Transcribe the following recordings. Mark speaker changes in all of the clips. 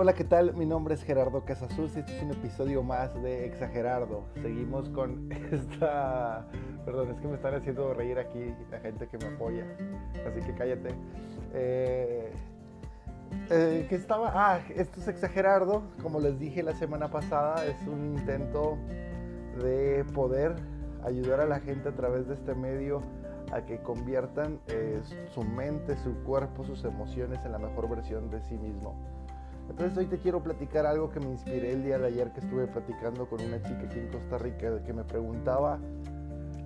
Speaker 1: Hola, ¿qué tal? Mi nombre es Gerardo Casasus y este es un episodio más de Exagerardo. Seguimos con esta... Perdón, es que me están haciendo reír aquí la gente que me apoya, así que cállate. Eh, eh, que estaba... Ah, esto es Exagerardo, como les dije la semana pasada, es un intento de poder ayudar a la gente a través de este medio a que conviertan eh, su mente, su cuerpo, sus emociones en la mejor versión de sí mismo. Entonces hoy te quiero platicar algo que me inspiré el día de ayer que estuve platicando con una chica aquí en Costa Rica que me preguntaba,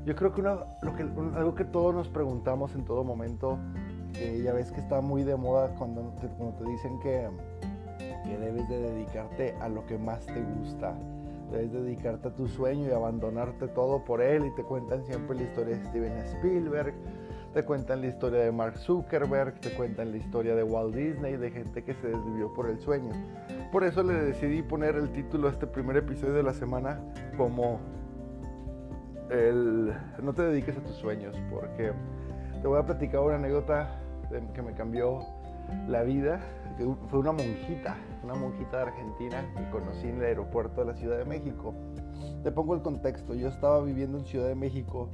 Speaker 1: yo creo que, que algo que todos nos preguntamos en todo momento, ya ves que está muy de moda cuando te, cuando te dicen que, que debes de dedicarte a lo que más te gusta, debes dedicarte a tu sueño y abandonarte todo por él y te cuentan siempre la historia de Steven Spielberg, te cuentan la historia de Mark Zuckerberg, te cuentan la historia de Walt Disney, de gente que se desvivió por el sueño. Por eso le decidí poner el título a este primer episodio de la semana como el no te dediques a tus sueños, porque te voy a platicar una anécdota que me cambió la vida. Fue una monjita, una monjita de Argentina que conocí en el aeropuerto de la Ciudad de México. Te pongo el contexto, yo estaba viviendo en Ciudad de México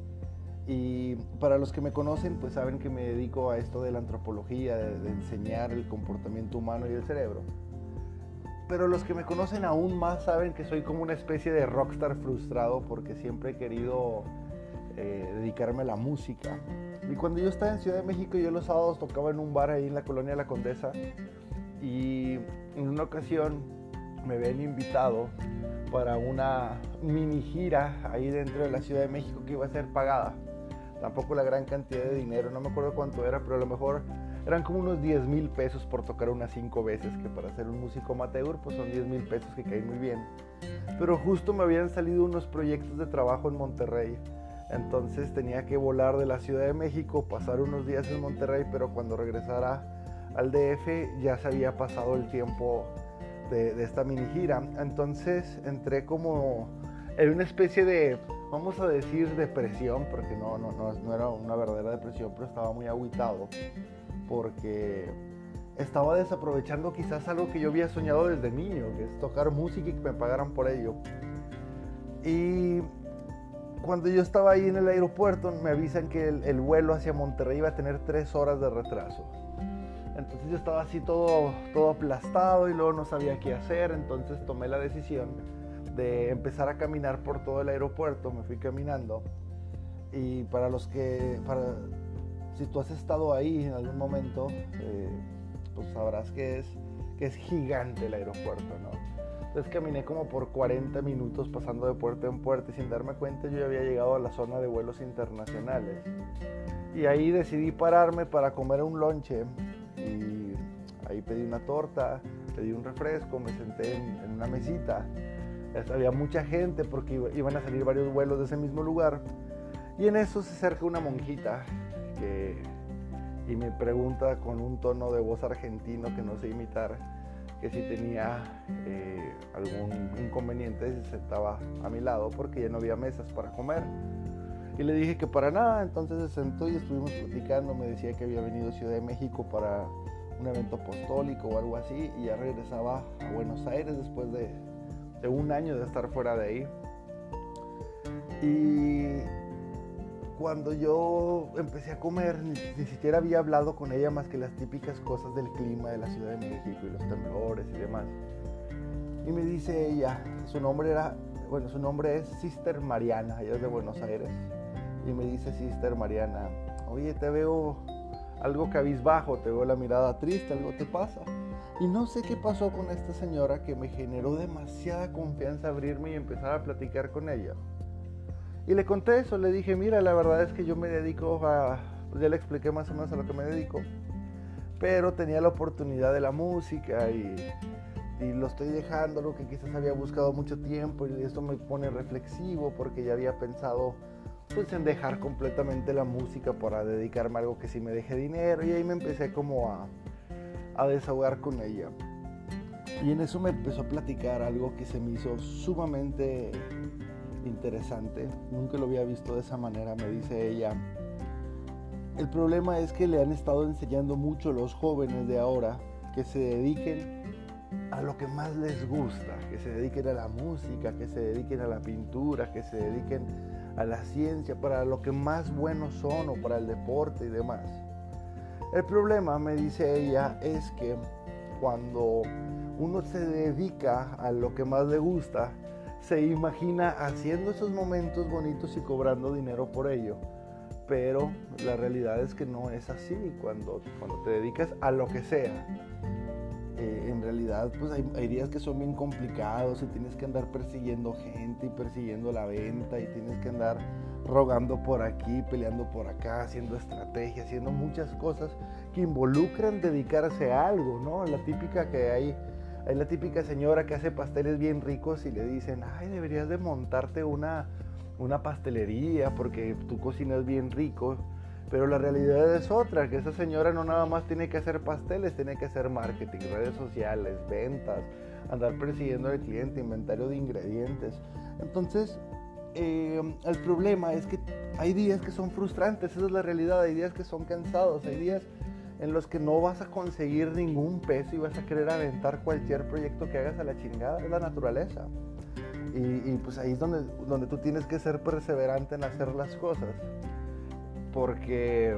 Speaker 1: y para los que me conocen, pues saben que me dedico a esto de la antropología, de, enseñar el comportamiento humano y el cerebro. Pero los que me conocen aún más saben que soy como una especie de rockstar frustrado porque siempre he querido eh, dedicarme a la música. Y cuando yo estaba en Ciudad de México, yo los sábados tocaba en un bar ahí en la colonia La Condesa. Y en una ocasión me habían invitado para una mini gira ahí dentro de la Ciudad de México que iba a ser pagada tampoco la gran cantidad de dinero, no me acuerdo cuánto era, pero a lo mejor eran como unos 10 mil pesos por tocar unas 5 veces, que para ser un músico amateur pues son 10 mil pesos que caen muy bien. Pero justo me habían salido unos proyectos de trabajo en Monterrey, entonces tenía que volar de la Ciudad de México, pasar unos días en Monterrey, pero cuando regresara al DF ya se había pasado el tiempo de, de esta mini gira, entonces entré como en una especie de vamos a decir depresión, porque no, no, no, era una verdadera depresión, pero estaba muy aguitado, porque estaba desaprovechando quizás algo que yo había soñado desde niño, que es tocar música y que me pagaran por ello. Y cuando yo estaba ahí en el aeropuerto, me avisan que el, el vuelo hacia Monterrey iba a tener tres horas de retraso. Entonces yo estaba así todo, todo aplastado y luego no sabía qué hacer, entonces tomé la decisión de empezar a caminar por todo el aeropuerto, me fui caminando. Y para los que, si tú has estado ahí en algún momento, eh, pues sabrás que es, que es gigante el aeropuerto, ¿no? Entonces caminé como por 40 minutos pasando de puerta en puerta y sin darme cuenta yo ya había llegado a la zona de vuelos internacionales. Y ahí decidí pararme para comer un lonche y ahí pedí una torta, pedí un refresco, me senté en una mesita había mucha gente porque iban a salir varios vuelos de ese mismo lugar. Y en eso se acerca una monjita y me pregunta con un tono de voz argentino que no sé imitar, que si tenía eh, algún inconveniente si se sentaba a mi lado porque ya no había mesas para comer. Y le dije que para nada, entonces se sentó y estuvimos platicando, me decía que había venido a Ciudad de México para un evento apostólico o algo así y ya regresaba a Buenos Aires después de, de un año de estar fuera de ahí. Y cuando yo empecé a comer, ni, siquiera había hablado con ella más que las típicas cosas del clima de la Ciudad de México y los temblores y demás. Y me dice ella, su nombre era, bueno, su nombre es Sister Mariana, ella es de Buenos Aires. Y me dice Sister Mariana, oye, te veo algo cabizbajo, te veo la mirada triste, algo te pasa. Y no sé qué pasó con esta señora que me generó demasiada confianza abrirme y empezar a platicar con ella. Y le conté eso, le dije, mira, la verdad es que yo me dedico a, pues ya le expliqué más o menos a lo que me dedico, pero tenía la oportunidad de la música y, y lo estoy dejando, lo que quizás había buscado mucho tiempo y esto me pone reflexivo porque ya había pensado pues en dejar completamente la música para dedicarme a algo que sí me deje dinero y ahí me empecé como a, a desahogar con ella. Y en eso me empezó a platicar algo que se me hizo sumamente interesante. Nunca lo había visto de esa manera, me dice ella. El problema es que le han estado enseñando mucho los jóvenes de ahora que se dediquen a lo que más les gusta, que se dediquen a la música, que se dediquen a la pintura, que se dediquen a la ciencia, para lo que más buenos son o para el deporte y demás. El problema, me dice ella, es que cuando uno se dedica a lo que más le gusta, se imagina haciendo esos momentos bonitos y cobrando dinero por ello. Pero la realidad es que no es así cuando, cuando te dedicas a lo que sea. Eh, en realidad, pues hay, hay, días que son bien complicados y tienes que andar persiguiendo gente y persiguiendo la venta y tienes que andar rogando por aquí, peleando por acá, haciendo estrategias, haciendo muchas cosas que involucran dedicarse a algo, ¿no? La típica que hay, hay la típica señora que hace pasteles bien ricos y le dicen, ay, deberías de montarte una, una pastelería porque tu cocinas bien rico. Pero la realidad es otra, que esa señora no nada más tiene que hacer pasteles, tiene que hacer marketing, redes sociales, ventas, andar persiguiendo al cliente, inventario de ingredientes. Entonces, eh, el problema es que hay días que son frustrantes, esa es la realidad, hay días que son cansados, hay días en los que no vas a conseguir ningún peso y vas a querer aventar cualquier proyecto que hagas a la chingada, es la naturaleza. Y, y, pues ahí es donde, donde tú tienes que ser perseverante en hacer las cosas. Porque,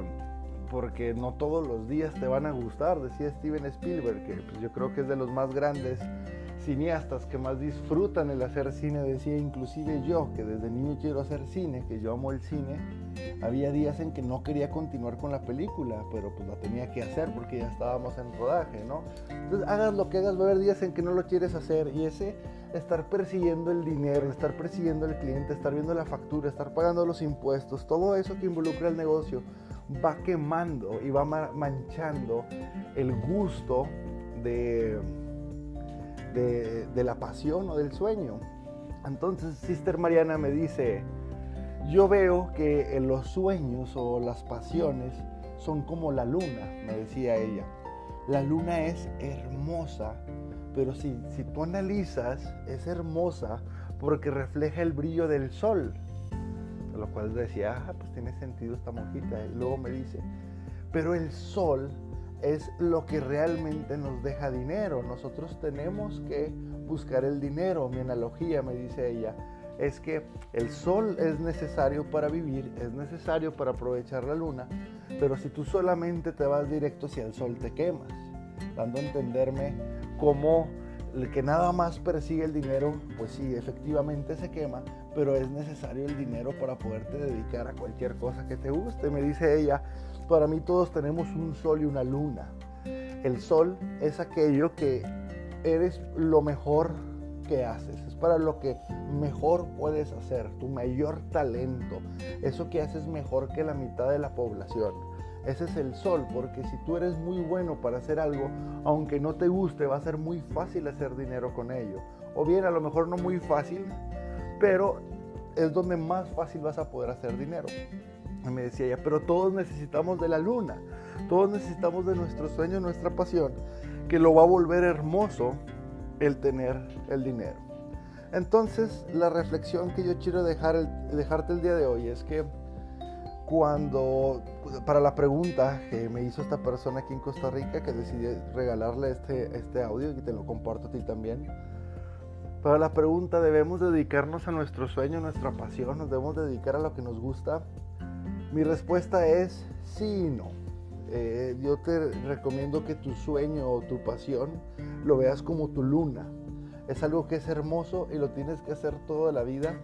Speaker 1: porque no todos los días te van a gustar, decía Steven Spielberg, que pues yo creo que es de los más grandes cineastas que más disfrutan el hacer cine, decía inclusive yo, que desde niño quiero hacer cine, que yo amo el cine, había días en que no quería continuar con la película, pero pues la tenía que hacer porque ya estábamos en rodaje, ¿no? Entonces hagas lo que hagas, va a haber días en que no lo quieres hacer y ese estar persiguiendo el dinero, estar persiguiendo el cliente, estar viendo la factura, estar pagando los impuestos, todo eso que involucra el negocio va quemando y va manchando el gusto de de, la pasión o del sueño. Entonces, Sister Mariana me dice, yo veo que en los sueños o las pasiones son como la luna, me decía ella. La luna es hermosa, pero si, si tú analizas, es hermosa porque refleja el brillo del sol. lo cual decía, ah, pues tiene sentido esta monjita. Y luego me dice, pero el sol es lo que realmente nos deja dinero. Nosotros tenemos que buscar el dinero. Mi analogía, me dice ella, es que el sol es necesario para vivir, es necesario para aprovechar la luna, pero si tú solamente te vas directo hacia el sol te quemas, dando a entenderme cómo el que nada más persigue el dinero, pues sí, efectivamente se quema, pero es necesario el dinero para poderte dedicar a cualquier cosa que te guste. Me dice ella, para mí todos tenemos un sol y una luna. El sol es aquello que eres lo mejor que haces, es para lo que mejor puedes hacer, tu mayor talento, eso que haces mejor que la mitad de la población. Ese es el sol, porque si tú eres muy bueno para hacer algo, aunque no te guste, va a ser muy fácil hacer dinero con ello. O bien, a lo mejor no muy fácil, pero es donde más fácil vas a poder hacer dinero. Me decía ella, pero todos necesitamos de la luna, todos necesitamos de nuestro sueño, nuestra pasión, que lo va a volver hermoso el tener el dinero. Entonces, la reflexión que yo quiero dejar dejarte el día de hoy es que cuando, para la pregunta que me hizo esta persona aquí en Costa Rica, que decidí regalarle este, este audio y te lo comparto a ti también, para la pregunta, ¿debemos dedicarnos a nuestro sueño, nuestra pasión? ¿Nos debemos dedicar a lo que nos gusta? Mi respuesta es sí y no. Eh, yo te recomiendo que tu sueño o tu pasión lo veas como tu luna. Es algo que es hermoso y lo tienes que hacer toda la vida.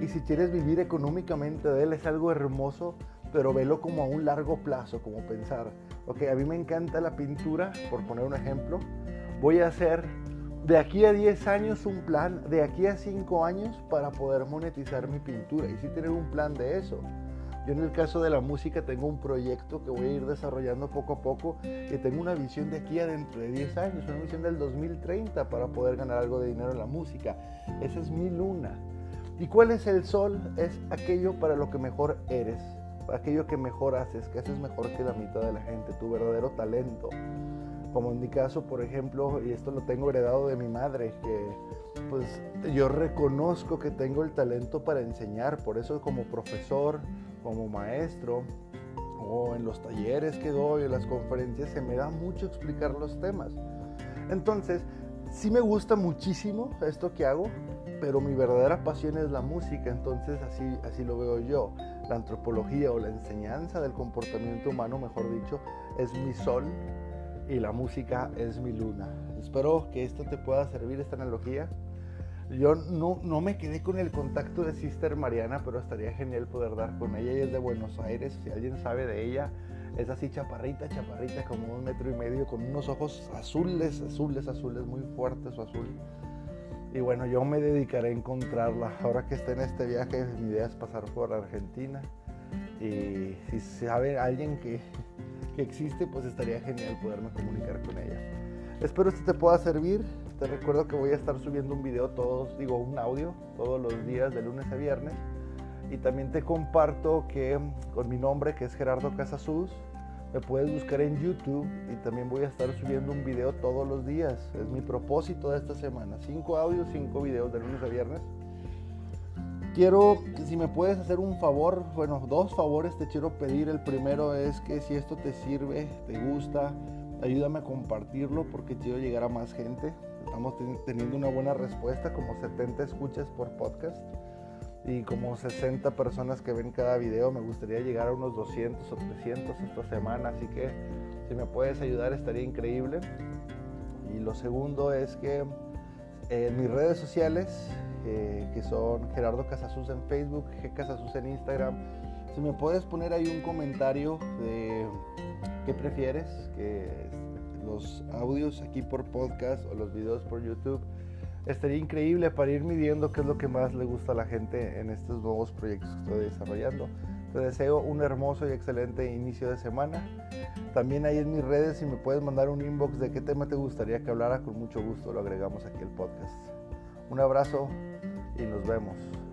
Speaker 1: Y si quieres vivir económicamente de él, es algo hermoso, pero velo como a un largo plazo, como pensar, ok, a mí me encanta la pintura, por poner un ejemplo, voy a hacer de aquí a 10 años un plan, de aquí a 5 años para poder monetizar mi pintura. Y si tienes un plan de eso. Yo en el caso de la música tengo un proyecto que voy a ir desarrollando poco a poco y tengo una visión de aquí a dentro de 10 años, una visión del 2030 para poder ganar algo de dinero en la música. Esa es mi luna. ¿Y cuál es el sol? Es aquello para lo que mejor eres, aquello que mejor haces, que haces mejor que la mitad de la gente, tu verdadero talento. Como en mi caso, por ejemplo, y esto lo tengo heredado de mi madre, que pues yo reconozco que tengo el talento para enseñar, por eso como profesor, como maestro o en los talleres que doy, en las conferencias, se me da mucho explicar los temas. Entonces, sí me gusta muchísimo esto que hago, pero mi verdadera pasión es la música, entonces así, así lo veo yo. La antropología o la enseñanza del comportamiento humano, mejor dicho, es mi sol y la música es mi luna. Espero que esto te pueda servir, esta analogía. Yo no, no me quedé con el contacto de Sister Mariana, pero estaría genial poder dar con ella. Ella es de Buenos Aires, si alguien sabe de ella, es así chaparrita, chaparrita, como un metro y medio, con unos ojos azules, azules, azules, muy fuertes su azul. Y bueno, yo me dedicaré a encontrarla. Ahora que esté en este viaje, mi idea es pasar por Argentina. Y si sabe alguien que, que existe, pues estaría genial poderme comunicar con ella. Espero que te pueda servir. Te recuerdo que voy a estar subiendo un video todos, digo un audio, todos los días de lunes a viernes. Y también te comparto que con mi nombre, que es Gerardo Casasus, me puedes buscar en YouTube y también voy a estar subiendo un video todos los días. Es mi propósito de esta semana. Cinco audios, cinco videos de lunes a viernes. Quiero, si me puedes hacer un favor, bueno, dos favores te quiero pedir. El primero es que si esto te sirve, te gusta, ayúdame a compartirlo porque quiero llegar a más gente. Estamos teniendo una buena respuesta, como 70 escuchas por podcast y como 60 personas que ven cada video. Me gustaría llegar a unos 200 o 300 esta semana, así que si me puedes ayudar estaría increíble. Y lo segundo es que en mis redes sociales, eh, que son Gerardo Casasus en Facebook, G Casasus en Instagram, si me puedes poner ahí un comentario de qué prefieres, que los audios aquí por podcast o los videos por YouTube estaría increíble para ir midiendo qué es lo que más le gusta a la gente en estos nuevos proyectos que estoy desarrollando. Te deseo un hermoso y excelente inicio de semana. También ahí en mis redes, si me puedes mandar un inbox de qué tema te gustaría que hablara, con mucho gusto lo agregamos aquí al podcast. Un abrazo y nos vemos.